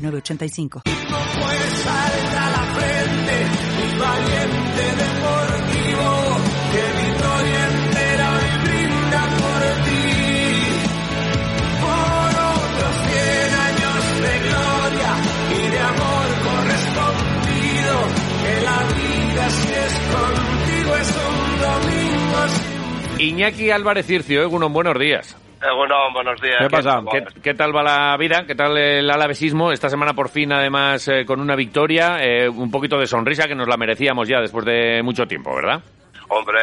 906985. No puedes salir a la frente, mi valiente deportivo, que victoria entera hoy brinda por ti. Por otros cien años de gloria y de amor correspondido, que la vida si es contigo es un domingo sin Iñaki Álvarez Circio, Egunon, buenos días. Bueno, buenos días. ¿Qué? ¿Qué, qué tal va la vida? ¿Qué tal el alavesismo? Esta semana por fin, además, eh, con una victoria, eh, un poquito de sonrisa que nos la merecíamos ya después de mucho tiempo, ¿verdad? Hombre,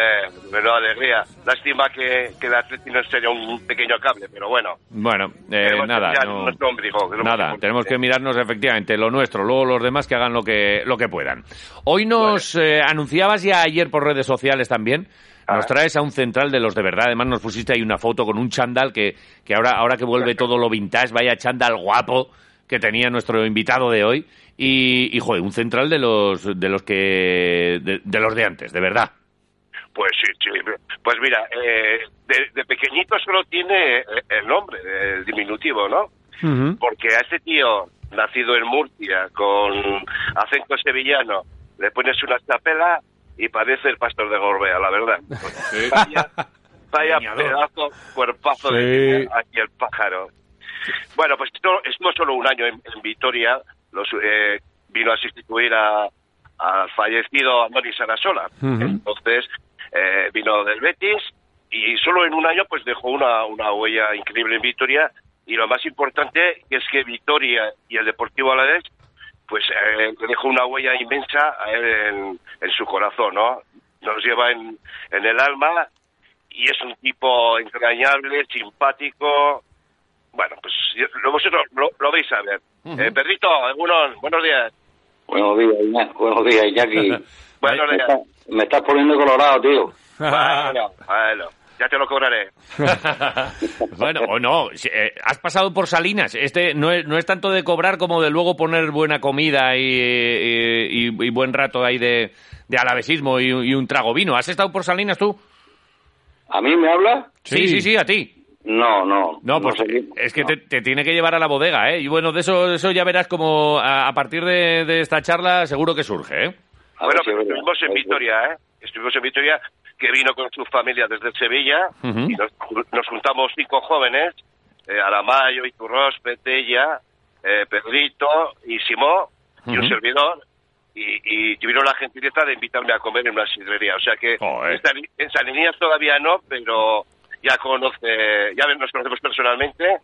menuda alegría. Lástima que, que el Atleti no sería un pequeño cable, pero bueno. Bueno, eh, nada, no- ombligo, nada, tenemos que mirarnos efectivamente lo nuestro, luego los demás que hagan lo que, lo que puedan. Hoy nos eh, anunciabas ya ayer por redes sociales también, nos traes a un central de los de verdad, además nos pusiste ahí una foto con un chándal que, que ahora, ahora que vuelve todo lo vintage, vaya chándal guapo que tenía nuestro invitado de hoy y, y joder, un central de los, de los que, de, de los de antes, de verdad. Pues sí, sí. Pues mira, eh, de, de pequeñito solo tiene eh, el nombre, el diminutivo, ¿no? Porque a este tío, nacido en Murcia, con acento sevillano, le pones una chapela y parece el pastor de Gorbea, la verdad. Vaya, vaya pedazo, cuerpazo Sí. de aquí el pájaro. Bueno, pues esto, estuvo solo un año en, en Vitoria, los, eh, vino a sustituir a, al fallecido Andoni Sarasola. Entonces, eh, vino del Betis y solo en un año pues dejó una, una huella increíble en Vitoria y lo más importante es que Vitoria y el Deportivo Alavés pues eh, dejó una huella inmensa a él en, en su corazón, ¿no? Nos lleva en, en el alma y es un tipo entrañable, simpático. Bueno, pues yo- lo- vosotros lo, lo vais a ver. Eh, Perrito, algunos, buenos días. Buenos días, Iñaki. Buenos días, Iñaki. Buenos me, días. está- me estás poniendo colorado, tío. Bueno, bueno, ya te lo cobraré. bueno, o no, eh, has pasado por Salinas. Este no es, no es tanto de cobrar como de luego poner buena comida y, y- y- y buen rato ahí de, de alavesismo y, y un trago vino. ¿Has estado por Salinas tú? ¿A mí me habla? Sí, sí, sí, a ti. No, no. No, pues sé qué- es que no. te, te tiene que llevar a la bodega, ¿eh? Y bueno, de eso, de eso ya verás como a, a partir de, de esta charla seguro que surge, ¿eh? A bueno, si estuvimos en Vitoria, ¿eh? Estuvimos en Vitoria, que vino con su familia desde Sevilla, y nos, nos juntamos cinco jóvenes, eh, Aramayo, Iturros, Petella, eh, Pedrito y Simó, y un servidor, y, y tuvieron la gentileza de invitarme a comer en una sidrería. O sea que en San- todavía no, pero ya conoce, ya nos conocemos personalmente,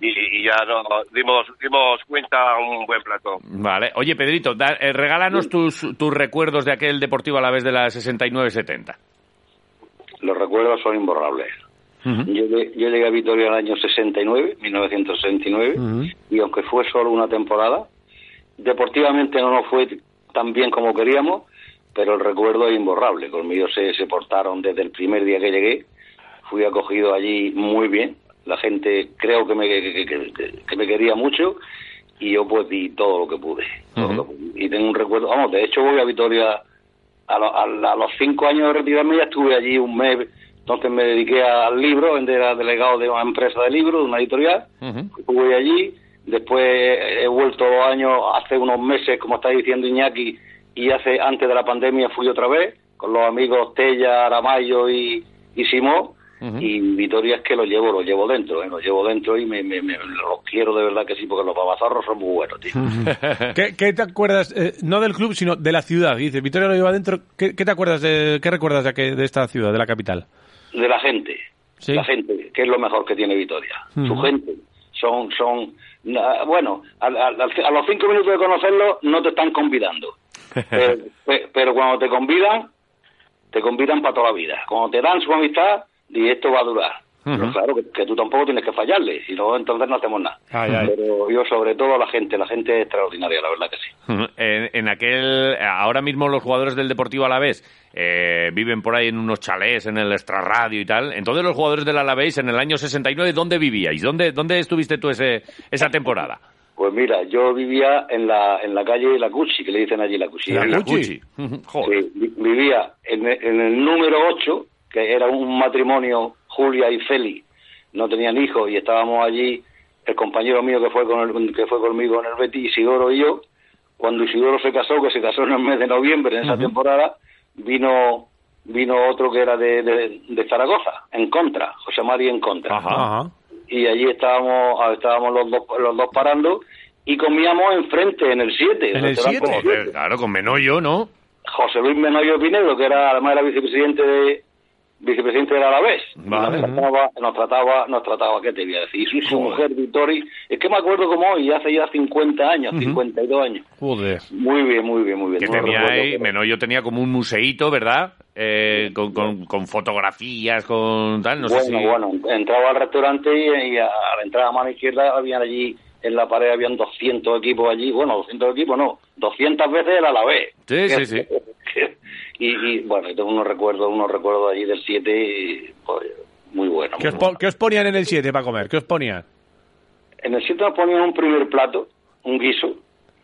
y, y ya nos dimos, dimos cuenta un buen plato. Vale. Oye, Pedrito, da- eh, regálanos tus, tus recuerdos de aquel Deportivo a la vez de la 69-70. Los recuerdos son imborrables. Yo, yo llegué a Vitoria en el año 69, 1969, y aunque fue solo una temporada, deportivamente no nos fue tan bien como queríamos, pero el recuerdo es imborrable. Conmigo se, se portaron desde el primer día que llegué, fui acogido allí muy bien, la gente creo que me, que, que- que- que me quería mucho y yo pues di todo lo que pude. todo lo que pude. Y tengo un recuerdo, vamos, de hecho voy a Vitoria a, lo- a- a los cinco años de retirarme ya estuve allí un mes, entonces me dediqué al libro, era delegado de una empresa de libros, de una editorial, estuve allí, después he vuelto dos años, hace unos meses, como está diciendo Iñaki, y hace antes de la pandemia fui otra vez, con los amigos Tella, Aramayo y, y Simón, Y Vitoria es que lo llevo, lo llevo dentro, ¿eh? lo llevo dentro y me, me- me- los quiero de verdad que sí, porque los babazarros son muy buenos, tío. ¿Qué, qué te acuerdas, eh, no del club, sino de la ciudad? Dice, Vitoria lo lleva adentro. ¿Qué, qué te acuerdas, de, qué recuerdas de, de esta ciudad, de la capital? de la gente, Sí. la gente, que es lo mejor que tiene Vitoria. Su gente, son, son, bueno, a, a- a los cinco minutos de conocerlo no te están convidando, pero, pe- pero cuando te convidan, te convidan para toda la vida. Cuando te dan su amistad, y esto va a durar. Pero claro, que, que tú tampoco tienes que fallarle, si no, entonces no hacemos nada. Ay, ay. Pero yo, sobre todo, a la gente, la gente es extraordinaria, la verdad que sí. En, en aquel, ahora mismo los jugadores del Deportivo Alavés eh, viven por ahí en unos chalés, en el extrarradio y tal. Entonces los jugadores del Alavés en el año 69, ¿dónde vivíais? ¿Dónde, dónde estuviste tú ese, esa temporada? Pues mira, yo vivía en la, en la calle La Cuchi, que le dicen allí La Cuchi. La la Cuchi. Joder. Sí, vi- vivía en, el- en el número 8, que era un matrimonio, Julia y Feli, no tenían hijos y estábamos allí, el compañero mío que fue, con el- que fue conmigo en el Betis, Isidoro y yo, cuando Isidoro se casó, que se casó en el mes de noviembre en esa temporada, vino vino otro que era de, de, de Zaragoza, en contra, José María en contra. Ajá. Ajá. Y allí estábamos, estábamos los dos, los dos parando y comíamos enfrente, en el 7. ¿En el siete? Joder, claro, con Menollo, ¿no? José Luis Menoyo Pinedo, que era además era vicepresidente de vicepresidente del Alavés. Y Vale. Nos trataba, nos trataba, nos trataba, ¿qué te voy a decir? Y su mujer, Vitori, es que me acuerdo como hoy, hace ya 50 años, 52 años. Joder. Muy bien, muy bien, muy bien. Que No tenía recuerdo, ahí, pero- Menollo tenía como un museíto, ¿verdad? Eh, con, con, con fotografías, con tal, no sé bueno, si... bueno, entraba al restaurante y, y a, a la entrada a mano izquierda habían allí, en la pared habían 200 equipos allí, bueno, 200 equipos no, 200 veces el Alavés. Sí, sí, sí. y, y bueno, tengo unos recuerdos, unos recuerdos allí del 7 pues, muy buenos. ¿Qué buenos. qué os ponían en el 7 para comer? ¿Qué os ponían? En el 7 nos ponían un primer plato, un guiso,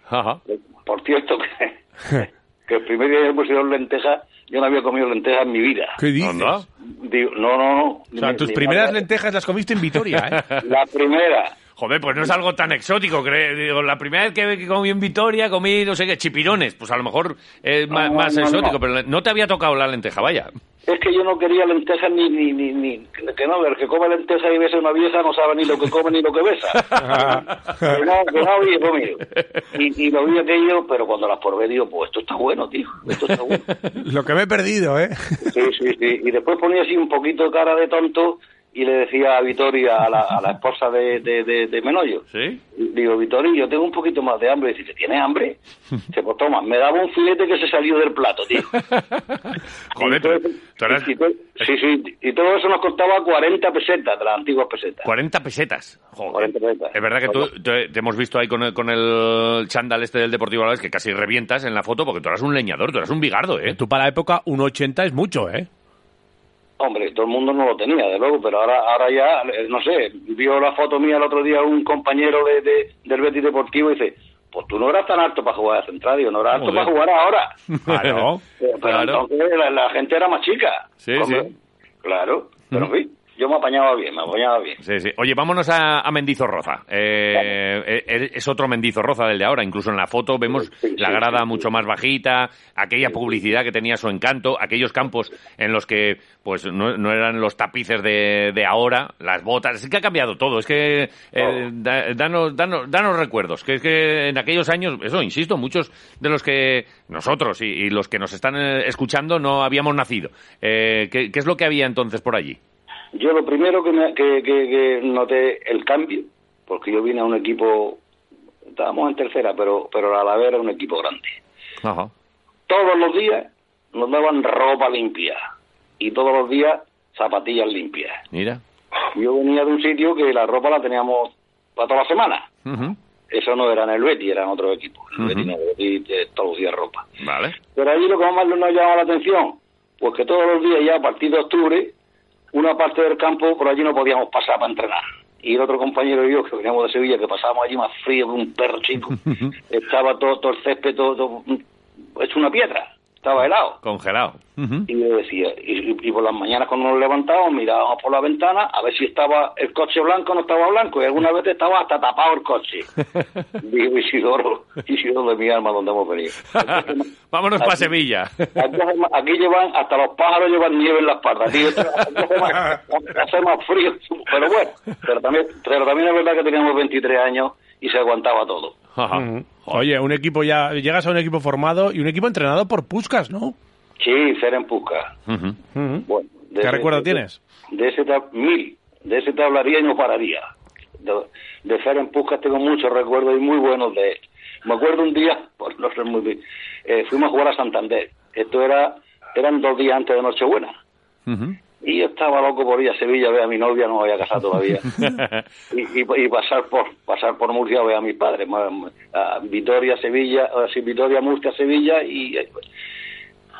Ajá. por cierto que, que el primer día que me pusieron lentejas, yo no había comido lentejas en mi vida. ¿Qué dices? Anda. Digo, no, no, no. O sea, ni- tus ni primeras nada. lentejas las comiste en Vitoria, ¿eh? La primera. Joder, pues no es algo tan exótico. Digo, la primera vez que, comí en Vitoria, comí, no sé qué, chipirones. Pues a lo mejor es No, más no, exótico, no. pero no te había tocado la lenteja, vaya. Es que yo no quería lentejas ni, ni, ni, ni- que no, el que come lentejas y besa una vieja no sabe ni lo que come ni lo que besa. que no, que no había comido. Y, y lo vi aquello, pero cuando las probé digo, pues esto está bueno, tío, esto está bueno. Lo que me he perdido, ¿eh? Sí, sí, sí. Y después ponía así un poquito de cara de tonto y le decía a Vitoria, a la, a la esposa de, de, de, de Menollo, ¿Sí? Digo, Vitoria, yo tengo un poquito más de hambre. Dice, ¿tienes hambre? Dice, pues toma, me daba un filete que se salió del plato, tío. Joder, Y tú eras y sí, sí, y todo eso nos costaba 40 pesetas, de las antiguas pesetas. 40 pesetas. Joder. 40 pesetas. Es verdad que tú, te, te hemos visto ahí con el, con el chándal este del Deportivo Alavés que casi revientas en la foto porque tú eras un leñador, tú eras un bigardo, ¿eh? Tú para la época, un 80 es mucho, ¿eh? Hombre, todo el mundo no lo tenía, de luego, pero ahora ahora ya, eh, no sé, vio la foto mía el otro día un compañero de, de- del Betis Deportivo y dice, pues tú no eras tan alto para jugar de central, digo, no eras alto para jugar ahora. Pero, pero Claro. entonces la, la gente era más chica. Sí, Hombre, sí. Claro, pero en fin, yo me apañaba bien, me apañaba bien. Sí, sí. Oye, vámonos a, a Mendizorroza. Eh, eh, es otro Mendizorroza del de ahora. Incluso en la foto vemos Sí, la grada mucho más bajita, aquella publicidad que tenía su encanto, aquellos campos en los que pues no, no eran los tapices de, de ahora, las botas. Es que ha cambiado todo. Es que eh, da- danos, danos, danos recuerdos. Que es que en aquellos años, eso, insisto, muchos de los que nosotros y, y los que nos están eh, escuchando no habíamos nacido. Eh, ¿qué, ¿Qué es lo que había entonces por allí? Yo lo primero que, me- que, que- que noté el cambio, porque yo vine a un equipo, estábamos en tercera, pero pero la Alavés era un equipo grande. Ajá. Todos los días nos daban ropa limpia y todos los días zapatillas limpias. Mira. Yo venía de un sitio que la ropa la teníamos para toda la semana. Eso no era en el Betis, era en otro equipo. El Ujú. Betis no, el Betis eh, todos los días ropa. Vale. Pero allí lo que más nos llamaba la atención, pues que todos los días ya a partir de octubre, una parte del campo por allí no podíamos pasar para entrenar. Y el otro compañero y yo, que veníamos de Sevilla, que pasábamos allí más frío que un perro chico, estaba todo, todo el césped todo, todo hecho una piedra, estaba helado. Congelado. Y yo decía, y, y por las mañanas cuando nos levantábamos mirábamos por la ventana a ver si estaba el coche blanco o no estaba blanco, y alguna vez estaba hasta tapado el coche. Digo, Isidoro, Isidoro de mi alma, donde hemos venido. Vámonos para Sevilla. Aquí, llevan, hasta los pájaros llevan nieve en la espalda, tío. Aquí hace más, hace más frío, pero bueno, pero también, pero también es verdad que teníamos 23 años y se aguantaba todo. Ajá. Oye, un equipo ya, llegas a un equipo formado y un equipo entrenado por Puskas, ¿no? Sí, Feren. Bueno, de ¿Qué ese- recuerdo de- tienes? De ese mil, de ese te hablaría y no pararía. De, de Feren Puskas tengo muchos recuerdos y muy buenos de él. Me acuerdo un día, por no ser muy bien, eh, fuimos a jugar a Santander. Esto era, eran dos días antes de Nochebuena. Ujú. Y yo estaba loco por ir a Sevilla a ver a mi novia, no me había casado todavía. y, y- y pasar por pasar por Murcia a ver a mis padres. A Vitoria, Sevilla, o sea, Vitoria, Murcia, Sevilla. Y,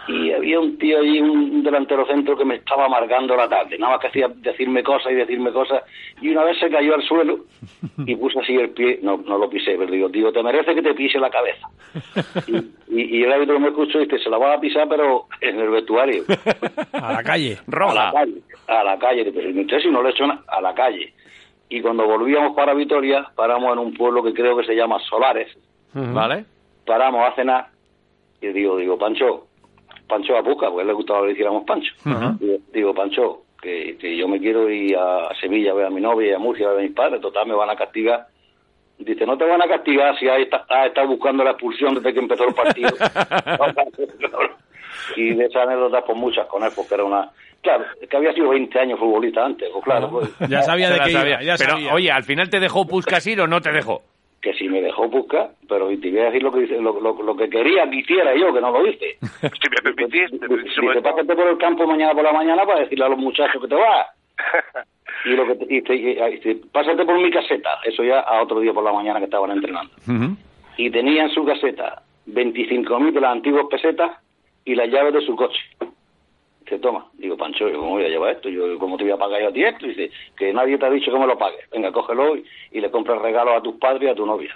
y había un tío allí, un delantero centro que me estaba amargando la tarde. Nada más que hacía decirme cosas y decirme cosas. Y una vez se cayó al suelo y puse así el pie. No, no lo pisé, pero digo, digo, te merece que te pise la cabeza. Y, y- y el árbitro me escuchó y dice, se la vas a pisar, pero en el vestuario. A la calle. A Roja. la calle, a la calle, pero usted si no le he hecho nada, a la calle. Y cuando volvíamos para Vitoria, paramos en un pueblo que creo que se llama Solares, ¿Vale? paramos a cenar, y digo, digo, Pancho, Pancho a busca, porque a él le gustaba que le hiciéramos Pancho. digo, digo, Pancho, que, que yo me quiero ir a Sevilla a ver a mi novia y a Murcia a ver a mis padres, total me van a castigar. Dice, no te van a castigar si has esta- has estado buscando la expulsión desde que empezó el partido. y de esas anécdotas, pues muchas con él, porque era una... Claro, es que había sido 20 años futbolista antes, pues claro, pues, Ya sabía de qué iba, sabía. ya Pero, sabía. oye, ¿al final te dejó Puskas ir o no te dejó? Que si me dejó buscar, pero te voy a decir lo que, dice- lo, lo- lo que quería que hiciera yo, que no lo hice. Si me permitís, te- Dice, pásate por el campo mañana por la mañana para decirle a los muchachos que te vas. Y lo que te- y te- y- y te- pásate por mi caseta, eso ya a otro día por la mañana que estaban entrenando. Y tenía en su caseta 25.000 de las antiguas pesetas y las llaves de su coche. Dice, toma, digo, Pancho, ¿yo ¿cómo voy a llevar esto? Yo, ¿Cómo te voy a pagar yo a ti esto? Dice, que nadie te ha dicho que me lo pagues. Venga, cógelo y, y le compras regalos a tus padres y a tu novia.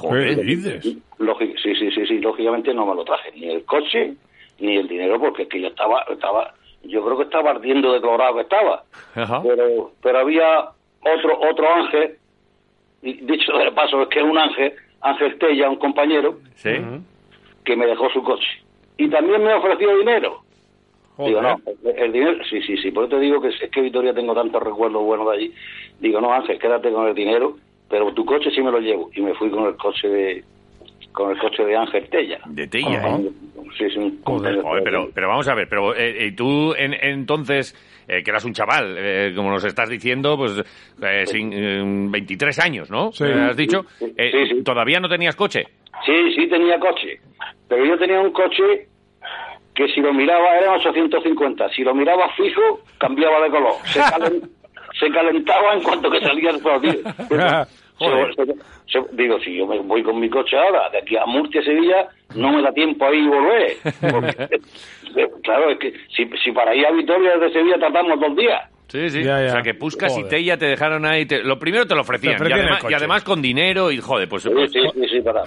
¿Qué dices? Sí, sí, sí, sí, lógicamente no me lo traje, ni el coche, ni el dinero, porque es que yo estaba, estaba, yo creo que estaba ardiendo de colorado que estaba. Ajá. Pero, pero había otro, otro ángel, y dicho de paso, es que es un ángel, Ángel Tella, un compañero, Sí. que me dejó su coche. Y también me ofreció dinero. Digo, no, el, el dinero, sí, sí, sí, por eso te digo que es que Vitoria tengo tantos recuerdos buenos de allí. Digo, no, Ángel, quédate con el dinero, pero tu coche sí me lo llevo. Y me fui con el coche de con el coche de Ángel Tella. De Tella. ¿eh? Sí, sí, un Joder. Joder, pero, pero vamos a ver, pero eh, eh, tú en, entonces, eh, que eras un chaval, eh, como nos estás diciendo, pues eh, sin, eh, 23 años, ¿no? Sí. Has dicho, Sí, Eh, sí, sí. todavía no tenías coche. Sí, sí tenía coche, pero yo tenía un coche que si lo miraba eran 850, si lo miraba fijo cambiaba de color, se, calen- se calentaba en cuanto que salía el tío. Joder. Se- se- digo, si yo me voy con mi coche ahora, de aquí a Murcia, Sevilla, no me da tiempo ahí volver. Porque, claro, es que si, si para ir a Vitoria desde Sevilla tardamos dos días. Sí, sí. Ya, ya. O sea, que Puskas y. Tella te dejaron ahí. te- lo primero te lo ofrecían. Te y, además, coche. y además con dinero y, joder, pues... Sí, pues- sí, sí, sí, para,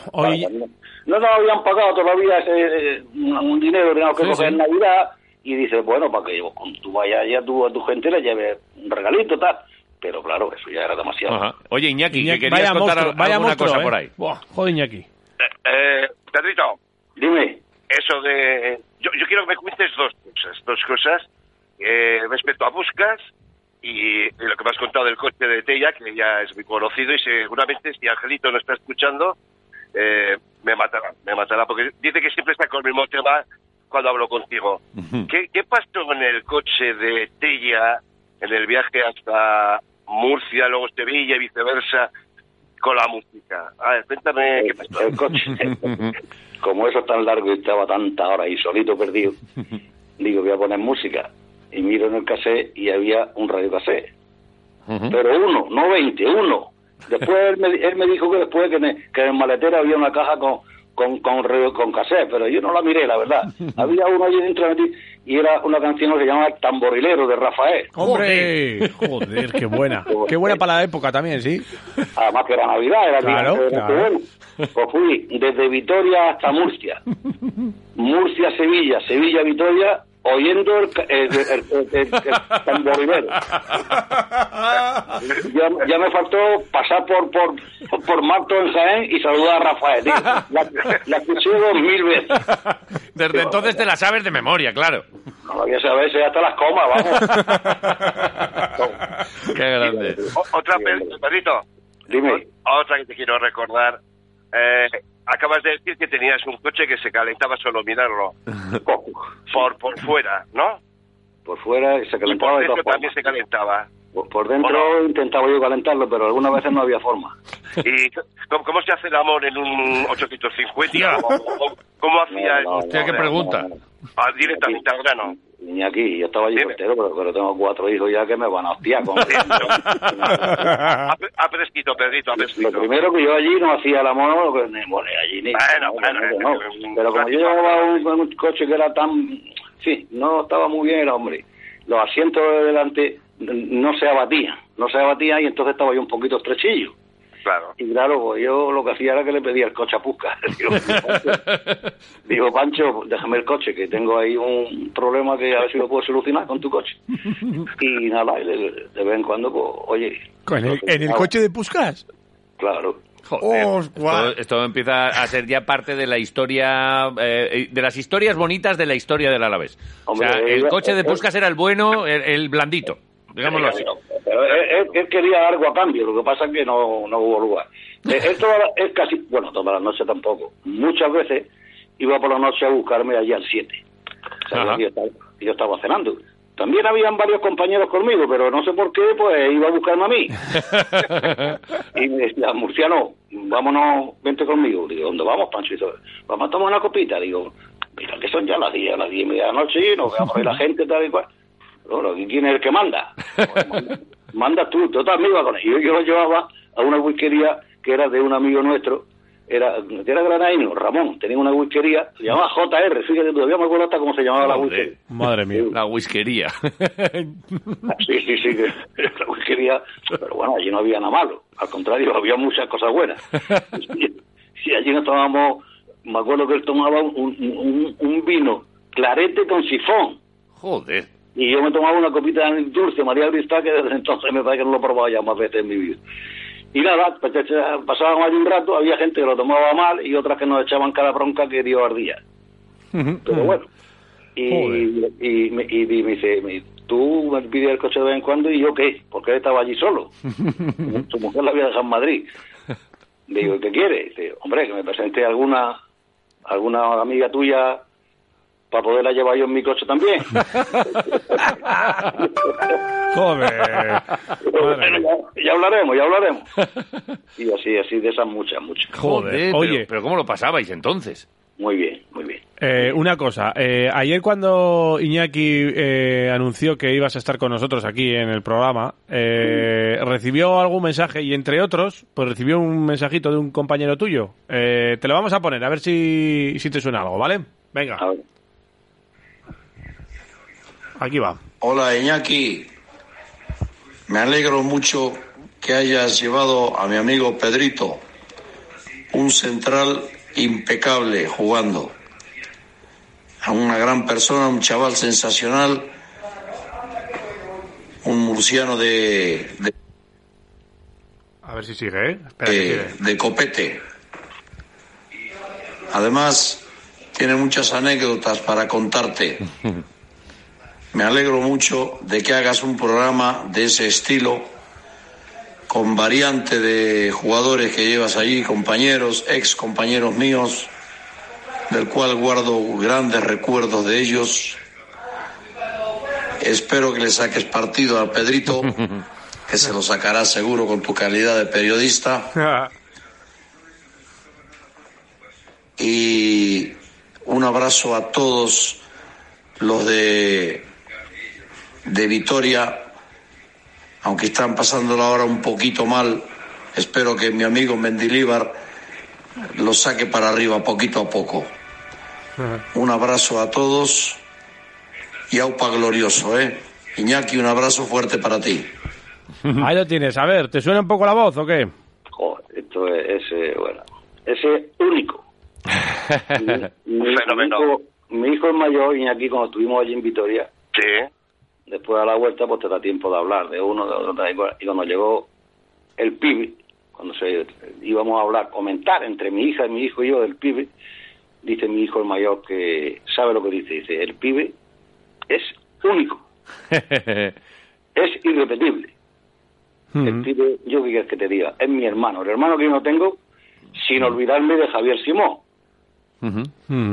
no nos habían pagado todavía ese, eh, un, dinero que Sí, coger sí. en Navidad y dice, bueno, para que tú vayas allá tú, a tu gente le lleves un regalito, tal. Pero claro, eso ya era demasiado. Ajá. Oye, Iñaki, Iñaki, que querías vaya contar monstruo, alguna monstruo, cosa ¿eh? por ahí. Buah, joder, Iñaki. Eh, eh, Pedrito, Dime, eso de... Yo, yo quiero que me cuentes dos cosas, dos cosas eh, respecto a Buscas y, y lo que me has contado del coche de Tella, que ya es muy conocido y seguramente si Angelito no está escuchando, eh, me matará, me matará, porque dice que siempre está con el mismo tema cuando hablo contigo. ¿Qué, ¿Qué pasó en el coche de Tella en el viaje hasta Murcia, luego Sevilla y viceversa con la música? A ver, cuéntame qué el, pasó. el coche, como eso es tan largo y estaba tanta hora y solito perdido, digo, voy a poner música. Y miro en el cassette y había un radio cassette. pero uno, no 20, uno. Después él me, él me dijo que después que, en el- que en el maletero había una caja con con con, re- con cassette, pero yo no la miré, la verdad. había uno allí dentro de mí y era una canción que se llama El tamborilero de Rafael. ¡Hombre! Joder, qué buena. Qué buena para la época también, sí. Además que era Navidad, era día Claro, claro. Pues fui desde Vitoria hasta Murcia. Murcia, Sevilla, Sevilla, Vitoria, oyendo el, el, el, el- el- el tamborilero. Ya, ya me faltó pasar por por, por Marto en Jaén y saludar a Rafael. La, la escuché dos mil veces. Desde entonces te la sabes de memoria, claro. No lo voy a saber, si hasta las comas, vamos. Qué grande. O- otra, Dime. otra que te quiero recordar. Eh, acabas de decir que tenías un coche que se calentaba solo mirarlo por, por fuera, ¿no? Por fuera se Y calentaba por de dentro también se calentaba. Por, por dentro intentaba yo calentarlo, pero algunas veces no había forma. ¿Y cómo, cómo se hace el amor en un 850? Hostia. ¿Cómo, cómo- cómo hacía? No, no, Hostia, qué no, pregunta. no, no. Ah, directamente al grano. Ni aquí, yo estaba allí soltero, pero, pero tengo cuatro hijos ya que me van a hostiar. con- Ha, ha fresquito, Pedrito, ha Lo fresquito. primero que yo allí no hacía el amor, ni bueno, allí ni. Bueno, no, bueno, no, no. un- Pero como yo llevaba un, un coche que era tan. Sí, no estaba muy bien el hombre. Los asientos de delante no se abatían, no se abatían y entonces estaba yo un poquito estrechillo. Claro. Y claro, pues yo lo que hacía era que le pedía el coche a Pusca. Digo, digo, Pancho, déjame el coche, que tengo ahí un problema que a ver si lo puedo solucionar con tu coche. Y nada, y de, de vez en cuando, pues, oye. ¿En el, en coche de Puskas? Claro. Joder, Oh, esto, empieza a ser ya parte de la historia, eh, de las historias bonitas de la historia del Alavés. Hombre, o sea, el coche de Puskas era el bueno, el, el blandito, digámoslo así. Él, él- él quería algo a cambio, lo que pasa es que no, no hubo lugar. Eh, Él, toda la- él casi, bueno, todas las noches tampoco, muchas veces iba por la noche a buscarme allí al 7. O sea, yo, estaba, yo estaba cenando. También habían varios compañeros conmigo, pero no sé por qué, pues iba a buscarme a mí. y me decía, Murciano, vámonos, vente conmigo. Digo, ¿dónde vamos, Pancho? Y vamos a tomar una copita. Digo, mira que son ya las 10, las 10 y media de la noche y nos veamos ahí la gente tal y cual. Bueno, ¿y ¿quién es el que manda? Pues, manda- Mandas tú, total, me iba con él. Y yo, yo lo llevaba a una whiskería que era de un amigo nuestro, era, era granaíno, Ramón, tenía una whiskería, se llamaba JR, fíjate, todavía me acuerdo hasta cómo se llamaba la Joder. whiskería. Madre mía. La whiskería. Sí, sí, sí, que la whiskería, pero bueno, allí no había nada malo, al contrario, había muchas cosas buenas. Y, y allí nos tomábamos, me acuerdo que él tomaba un, un, un vino clarete con sifón. Joder. Y yo me tomaba una copita de dulce, María Cristal, que desde entonces me parece que no lo he probado ya más veces en mi vida. Y nada, eh, pasábamos allí un rato, había gente que lo tomaba mal y otras que nos echaban cada bronca que dio ardía. Pero bueno. Y, y, me, y me dice, me- tú me pides el coche de vez en cuando y yo qué, porque él estaba allí solo. Su mujer la había dejado en Madrid. Digo, ¿qué quiere? Dice, hombre, que me presente alguna alguna amiga tuya para poderla llevar yo en mi coche también. Joder. Bueno, ya, ya hablaremos, ya hablaremos. Y así, así de esas muchas, muchas. Joder, pero- oye. Pero, ¿cómo lo pasabais entonces? Muy bien, muy bien. Eh, una cosa, eh, ayer cuando Iñaki eh, anunció que ibas a estar con nosotros aquí en el programa, eh, recibió algún mensaje y entre otros, pues recibió un mensajito de un compañero tuyo. Eh, te lo vamos a poner, a ver si, si te suena algo, ¿vale? Venga, A ver. Aquí va. Hola Iñaki, me alegro mucho que hayas llevado a mi amigo Pedrito, un central impecable jugando, a una gran persona, un chaval sensacional, un murciano de, de, A ver si sigue, ¿eh? Espera que de- sigue. de copete. Además, tiene muchas anécdotas para contarte. Me alegro mucho de que hagas un programa de ese estilo, con variante de jugadores que llevas allí, compañeros, ex compañeros míos, del cual guardo grandes recuerdos de ellos. Espero que le saques partido al Pedrito, que se lo sacará seguro con tu calidad de periodista. Y un abrazo a todos los de, de Vitoria, aunque están pasándolo ahora un poquito mal. Espero que mi amigo Mendilíbar lo saque para arriba poquito a poco. Un abrazo a todos y aupa glorioso, ¿eh? Iñaki, un abrazo fuerte para ti. Ahí lo tienes, a ver, ¿te suena un poco la voz o qué? Joder, esto es, ese, bueno, ese único. Mi, mi Fenómeno. hijo, mi hijo es mayor y aquí cuando estuvimos allí en Vitoria, Sí. Después a la vuelta pues te da tiempo de hablar de uno, de otro, y cual- y cuando llegó el pibe, cuando se íbamos a hablar, comentar entre mi hija y mi hijo y yo del pibe, dice mi hijo el mayor que sabe lo que dice, dice, el pibe es único, es irrepetible. El pibe, yo qué quieres que te diga, es mi hermano, el hermano que yo no tengo, sin olvidarme de Javier Simón.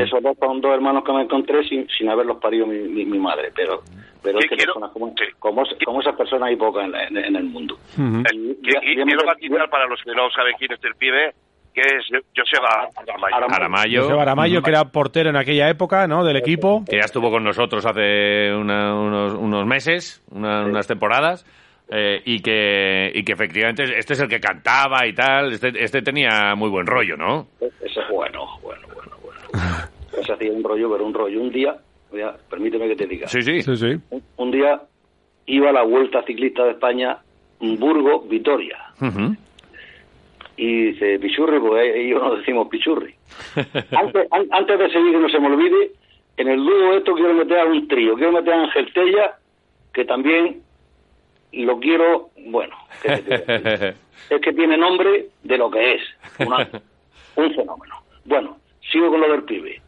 Esos dos son dos hermanos que me encontré sin, sin haberlos parido mi, mi, mi madre, pero pero es ¿Qué que quiero? personas como, Sí. como, como esas personas hay pocas en, en- en el mundo. Ujú. Y- Y, y- y y- quiero matizar para los que no saben quién es el pibe, que es Joseba Aramayo. Aramayo. Aramayo, José Aramayo, que era portero en aquella época, ¿no? Del equipo. que ya estuvo con nosotros hace una- unos, unos meses, una- unas temporadas, eh, y, que, y que efectivamente este es el que cantaba y tal. Este, este tenía muy buen rollo, ¿no? Ese es bueno, bueno, bueno, bueno. Ese hacía un rollo, pero un rollo. Un día, mira, permíteme que te diga, Sí, sí. Sí, sí. un, un día iba a la Vuelta Ciclista de España, Burgo-Vitoria. Ujú. Y dice, Pichurri, pues ellos no decimos Pichurri. antes, an- antes de seguir, que no se me olvide, en el dúo esto quiero meter a un trío. Quiero meter a Ángel Tella, que también lo quiero, bueno, es que tiene nombre de lo que es, una- un fenómeno. Bueno, sigo con lo del pibe.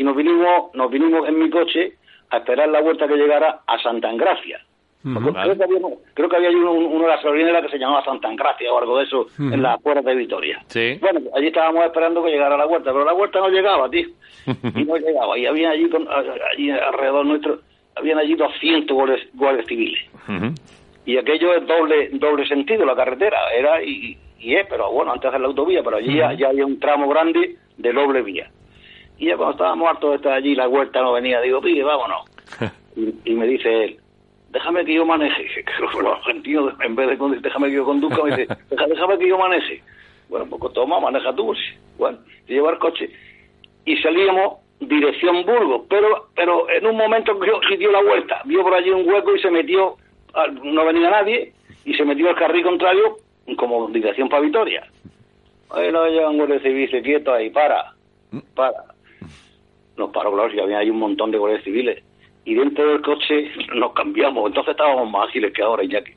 Y nos vinimos, nos vinimos en mi coche a esperar la vuelta que llegara a Santa Engracia. Vale. creo, que había, creo que había allí uno, uno de las gasolineras que se llamaba Santa Engracia o algo de eso en las puertas de Vitoria. Sí. Bueno, allí estábamos esperando que llegara la vuelta, pero la vuelta no llegaba, tío. Y no llegaba. Y había allí, con- allí alrededor nuestro, habían allí 200 guardias, guardias civiles. Y aquello es doble doble sentido, la carretera. Era y, y es, pero bueno, antes de la autovía, pero allí ya, ya había un tramo grande de doble vía. Y ya cuando estábamos hartos de estar allí, la vuelta no venía, digo, pique, vámonos. Y, y me dice él, déjame que yo maneje. Que los argentinos, en vez de conducir, déjame que yo conduzca, me dice, "Deja- déjame que yo maneje. Bueno, pues toma, maneja tú. sí. Bueno, y lleva el coche. Y salíamos dirección Burgos, pero pero en un momento y dio la vuelta. Vio por allí un hueco y se metió, no venía nadie, y se metió al carril contrario como dirección para Vitoria. Ahí lo llevan guardia civil, dice, quieto ahí, para, para. Nos paró, claro, y había ahí un montón de guardias civiles. Y dentro del coche nos cambiamos, entonces estábamos más ágiles que ahora, Iñaki.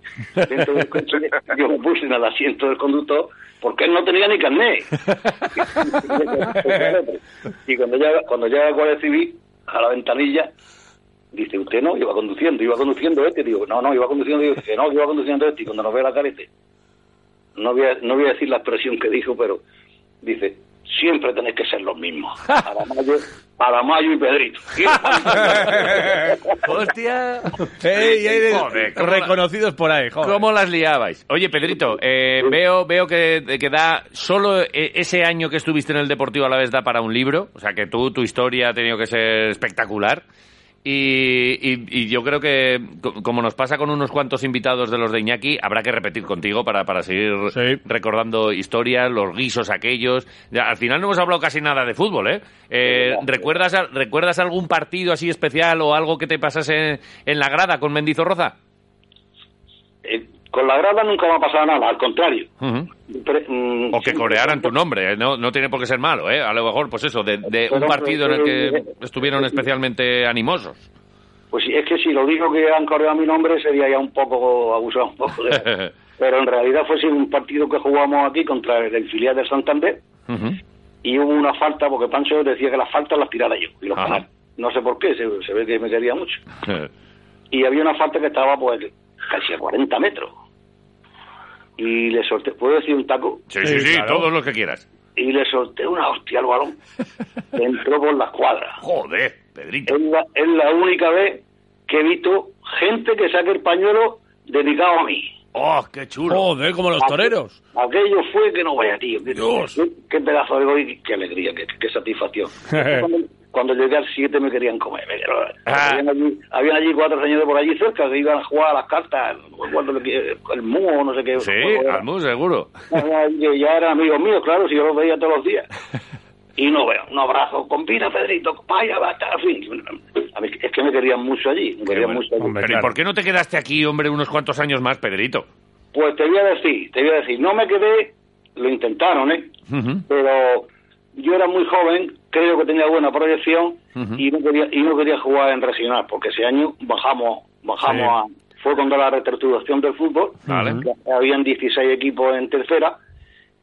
Dentro del coche yo me puse en el asiento del conductor porque él no tenía ni carnet. y cuando llega, cuando llega el guardia civil a la ventanilla, dice, usted no, iba conduciendo, iba conduciendo este. Digo, no, no, iba conduciendo, digo, no, iba conduciendo este. Y cuando nos ve la cara, dice, no voy, a, no voy a decir la expresión que dijo, pero dice, siempre tenéis que ser los mismos. Aramayo, Aramayo y Pedrito. Hostia. Ey, ey, ey, Joder, ¿cómo la- reconocidos por ahí, joder. ¿Cómo las liabais? Oye, Pedrito, eh, veo, veo que, que da solo eh, ese año que estuviste en el Deportivo a la vez da para un libro. O sea, que tú, tu historia ha tenido que ser espectacular. Y, y- y yo creo que, co- como nos pasa con unos cuantos invitados de los de Iñaki, habrá que repetir contigo para, para seguir Sí. recordando historias, los guisos aquellos. Ya, al final no hemos hablado casi nada de fútbol, ¿eh? Eh, ¿recuerdas, a- ¿Recuerdas algún partido así especial o algo que te pasase en la grada con Mendizorroza? Eh, con la grada nunca me ha pasado nada, al contrario. Mm, O que corearan tu nombre, ¿eh? no, no tiene por qué ser malo, ¿eh? A lo mejor, pues eso, de, de un Pero, partido en el que pero, estuvieron especialmente animosos. Pues sí, es que si lo digo que han coreado mi nombre sería ya un poco abusado un poco de... Pero en realidad fue un partido que jugamos aquí contra el filial del Santander y hubo una falta porque Pancho decía que las faltas las tirara yo y los Ajá. penales. No sé por qué, se, se ve que me quería mucho. Y había una falta que estaba pues casi a 40 metros. Y le solté, ¿puedo decir un taco? Sí, sí, sí, claro. todos los que quieras. Y le solté una hostia al balón. Entró por la escuadra. Joder, Pedrito. Es la, es la única vez que he visto gente que saque el pañuelo dedicado a mí. ¡Oh, qué chulo! Joder, como los toreros. Aquello fue que no vaya, tío. Dios. qué- qué pedazo de gol y qué alegría, qué, qué satisfacción. cuando, llegué al 7 me querían comer. me querían- Ah. Habían, allí, habían allí cuatro señores por allí cerca que iban a jugar a las cartas, que- el Muo, no sé qué. Sí, era. Almu, seguro. Que ya eran amigos míos, claro, si yo los veía todos los días. Y no veo, un abrazo, compita Pedrito, vaya, basta, en fin. A mí, es que me querían mucho allí, me querían bueno. mucho allí. Hombre, Pero ¿y por qué no te quedaste aquí, hombre, unos cuantos años más, Pedrito? Pues te voy a decir, te voy a decir, no me quedé, lo intentaron, ¿eh? Pero yo era muy joven, creo que tenía buena proyección y no quería y no quería jugar en regional, porque ese año bajamos bajamos a fue cuando la reestructuración del fútbol, Vale. Habían 16 equipos en tercera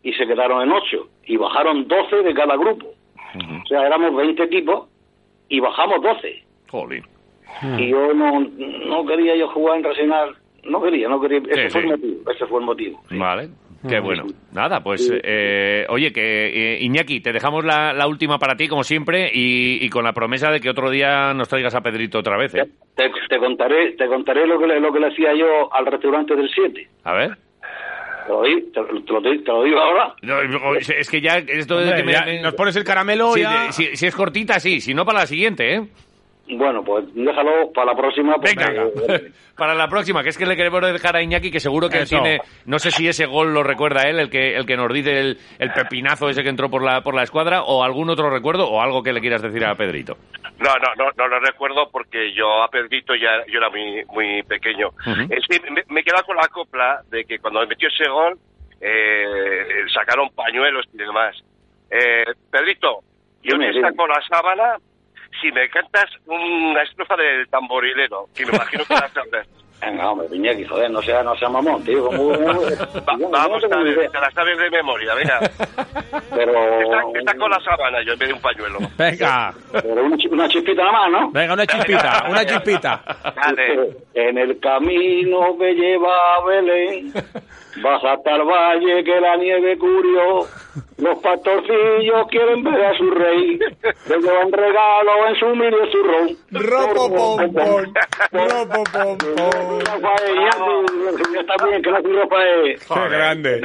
y se quedaron en 8 y bajaron 12 de cada grupo. O sea, éramos 20 equipos y bajamos 12. Jolín. Y yo no, no quería yo jugar en regional, no quería, no quería, ese Sí, fue sí. el motivo, ese fue el motivo. Vale. Qué bueno. Nada, pues, eh, oye, que eh, Iñaki, te dejamos la, la última para ti, como siempre, y, y con la promesa de que otro día nos traigas a Pedrito otra vez, ¿eh? Te, te contaré, te contaré lo que le, lo que le hacía yo al restaurante del 7. A ver. Te lo, di- te, lo, di- te lo digo ahora. No, es que ya esto de Hombre, que me- ya me- nos pones el caramelo ya... de- si, si es cortita, sí, si no, para la siguiente, ¿eh? Bueno, pues déjalo para la próxima. Venga, para la próxima, que es que le queremos dejar a Iñaki, que seguro que él Eso. tiene, no sé si ese gol lo recuerda él, el que, el que nos dice el, el pepinazo ese que entró por la, por la escuadra, o algún otro recuerdo, o algo que le quieras decir a Pedrito. No, no, no, no lo recuerdo porque yo a Pedrito ya yo era muy muy pequeño. Es que me, me he quedado con la copla de que cuando metió ese gol eh, sacaron pañuelos y demás. Eh, Pedrito, yo dime. saco la sábana si me cantas una estrofa del tamborilero, que me imagino que la sabrás. Venga, hombre, Iñaki, joder, no sea, no sea mamón, tío. como- Va- no vamos ver, idea, te la sabes de memoria, venga. Pero, Te te saco la sábana yo en vez de un pañuelo. Venga, pero una, chi- una chispita nada más, ¿no? venga, una chispita, una chispita. Dale. En el camino que lleva a Belén, vas hasta el valle que la nieve cubrió. Los pastorcillos quieren ver a su rey, le llevan regalo en su. Ropo pom pom, ropo pom pom. Rafael, Iñaki, está bien, que no soy Rafael. Qué grande.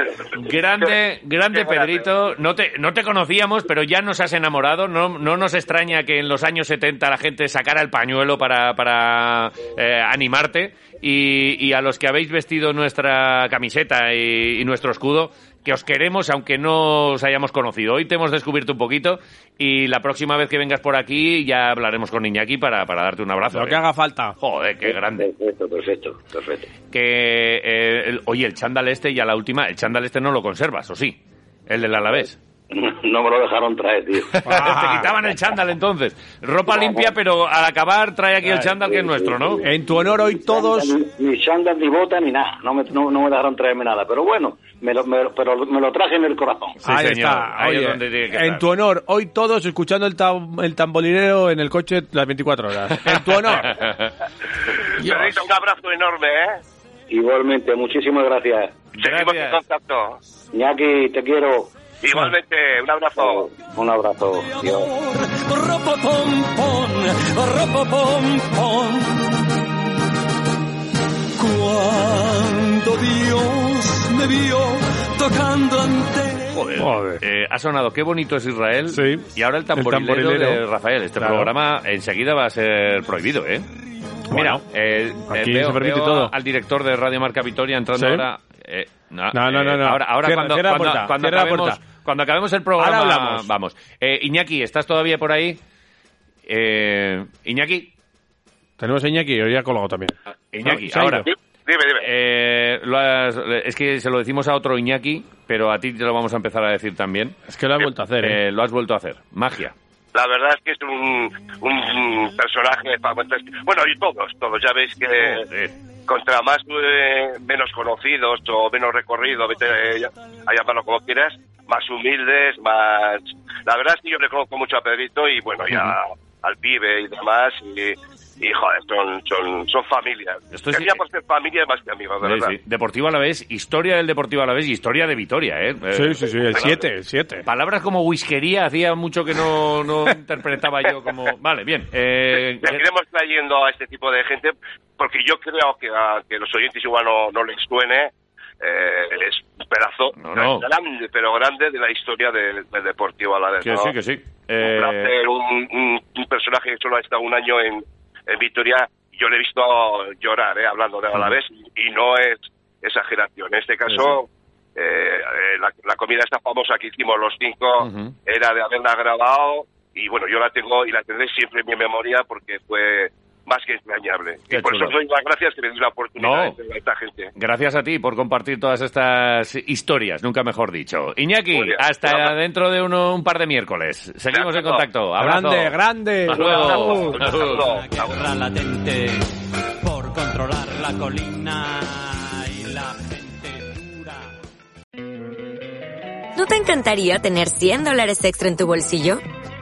Grande, grande. Pedrito. No te, no te conocíamos, pero ya nos has enamorado. No, no nos extraña que en los años 70 la gente sacara el pañuelo para, para eh, animarte. Y, y a los que habéis vestido nuestra camiseta y, y nuestro escudo, que os queremos aunque no os hayamos conocido. Hoy te hemos descubierto un poquito y la próxima vez que vengas por aquí ya hablaremos con Iñaki para, para darte un abrazo. Lo ¿eh? que haga falta. Joder, qué grande. Perfecto, perfecto, perfecto. Que, eh, el- oye, el chándal este, ya la última, el chándal este no lo conservas, ¿o sí? El del Alavés. No me lo dejaron traer, tío. Ah. Te quitaban el chándal entonces. Ropa limpia, pero al acabar trae aquí el chándal que es nuestro, ¿no? En tu honor hoy todos... Ni, ni chándal, ni bota, ni nada. No me, no, no me dejaron traerme nada. Pero bueno, me lo, me lo- pero me lo traje en el corazón. Sí, ahí señor. está. Ahí es donde tiene que en estar. tu honor, hoy todos escuchando el, tam- el tamborilero en el coche las 24 horas. En tu honor. Pedrito, un abrazo enorme, ¿eh? Igualmente, muchísimas gracias. Seguimos en Gracias. contacto. Iñaki, te quiero. Igualmente, un abrazo. Un abrazo. Dios. Cuando Dios me vio tocando ante Joder. Joder. Eh, ha sonado qué bonito es Israel. Sí. Y ahora el El tamborilero, de Rafael. Este Claro. programa enseguida va a ser prohibido, ¿eh? Mira, eh, aquí eh, veo, se permite veo todo. al director de Radio Marca Vitoria entrando ¿Sí? ahora. eh, no, No, no, no, eh, no. Ahora, ahora Cierra- cuando, cierra la cuando- puerta, cuando cierra la acabemos, puerta. cuando acabemos el programa, Ahora hablamos. vamos. Eh, Iñaki, ¿estás todavía por ahí? Eh, Iñaki, Tenemos a Iñaki, hoy ha colgado también. Iñaki, Se ha ahora. Dime, dime. Eh, lo has- es que se lo decimos a otro Iñaki, pero a ti te lo vamos a empezar a decir también. Es que lo has vuelto a hacer, ¿eh? Eh, lo has vuelto a hacer. Magia. La verdad es que es un, un personaje fantástico. Bueno, y todos, todos. Ya veis que. Contra más eh, menos conocidos o menos recorrido, vete eh, a llamarlo como quieras, más humildes, más... La verdad es que yo le conozco mucho a Pedrito y bueno, ya al pibe y demás y, y joder, son, son, son familias. Esto es- Tenía por ser familia más que amigos, de Sí, verdad. sí. Deportivo Alavés, historia del Deportivo Alavés y historia de Vitoria, ¿eh? Eh, Sí, sí, sí, el 7, el 7. Palabras como whiskería hacía mucho que no, no interpretaba yo como... Vale, bien. Eh, Seguiremos trayendo a este tipo de gente porque yo creo que a que los oyentes igual no, no les suene. eh, es un pedazo No, no. grande, pero grande de la historia del, Deportivo Alavés. que ¿no? sí, que sí. Un Eh, placer, un, un- un personaje que solo ha estado un año en, en Vitoria. Yo le he visto llorar, eh, hablando de Alavés, y, y no es exageración. En este caso, eh, eh, la, la comida esta famosa que hicimos los cinco era de haberla grabado y bueno, yo la tengo y la tendré siempre en mi memoria porque fue más que entrañable. Qué y por chulo. eso os doy las gracias que me deis la oportunidad No. de a esta gente. Gracias a ti por compartir todas estas historias, nunca mejor dicho. Iñaki, bien. hasta Bueno. dentro de uno- un par de miércoles. Seguimos en acuerdo. contacto. Abrazo. Grande, grande. Hasta luego. Latente por controlar la colina y la gente dura. ¿No te encantaría tener 100 dólares extra en tu bolsillo?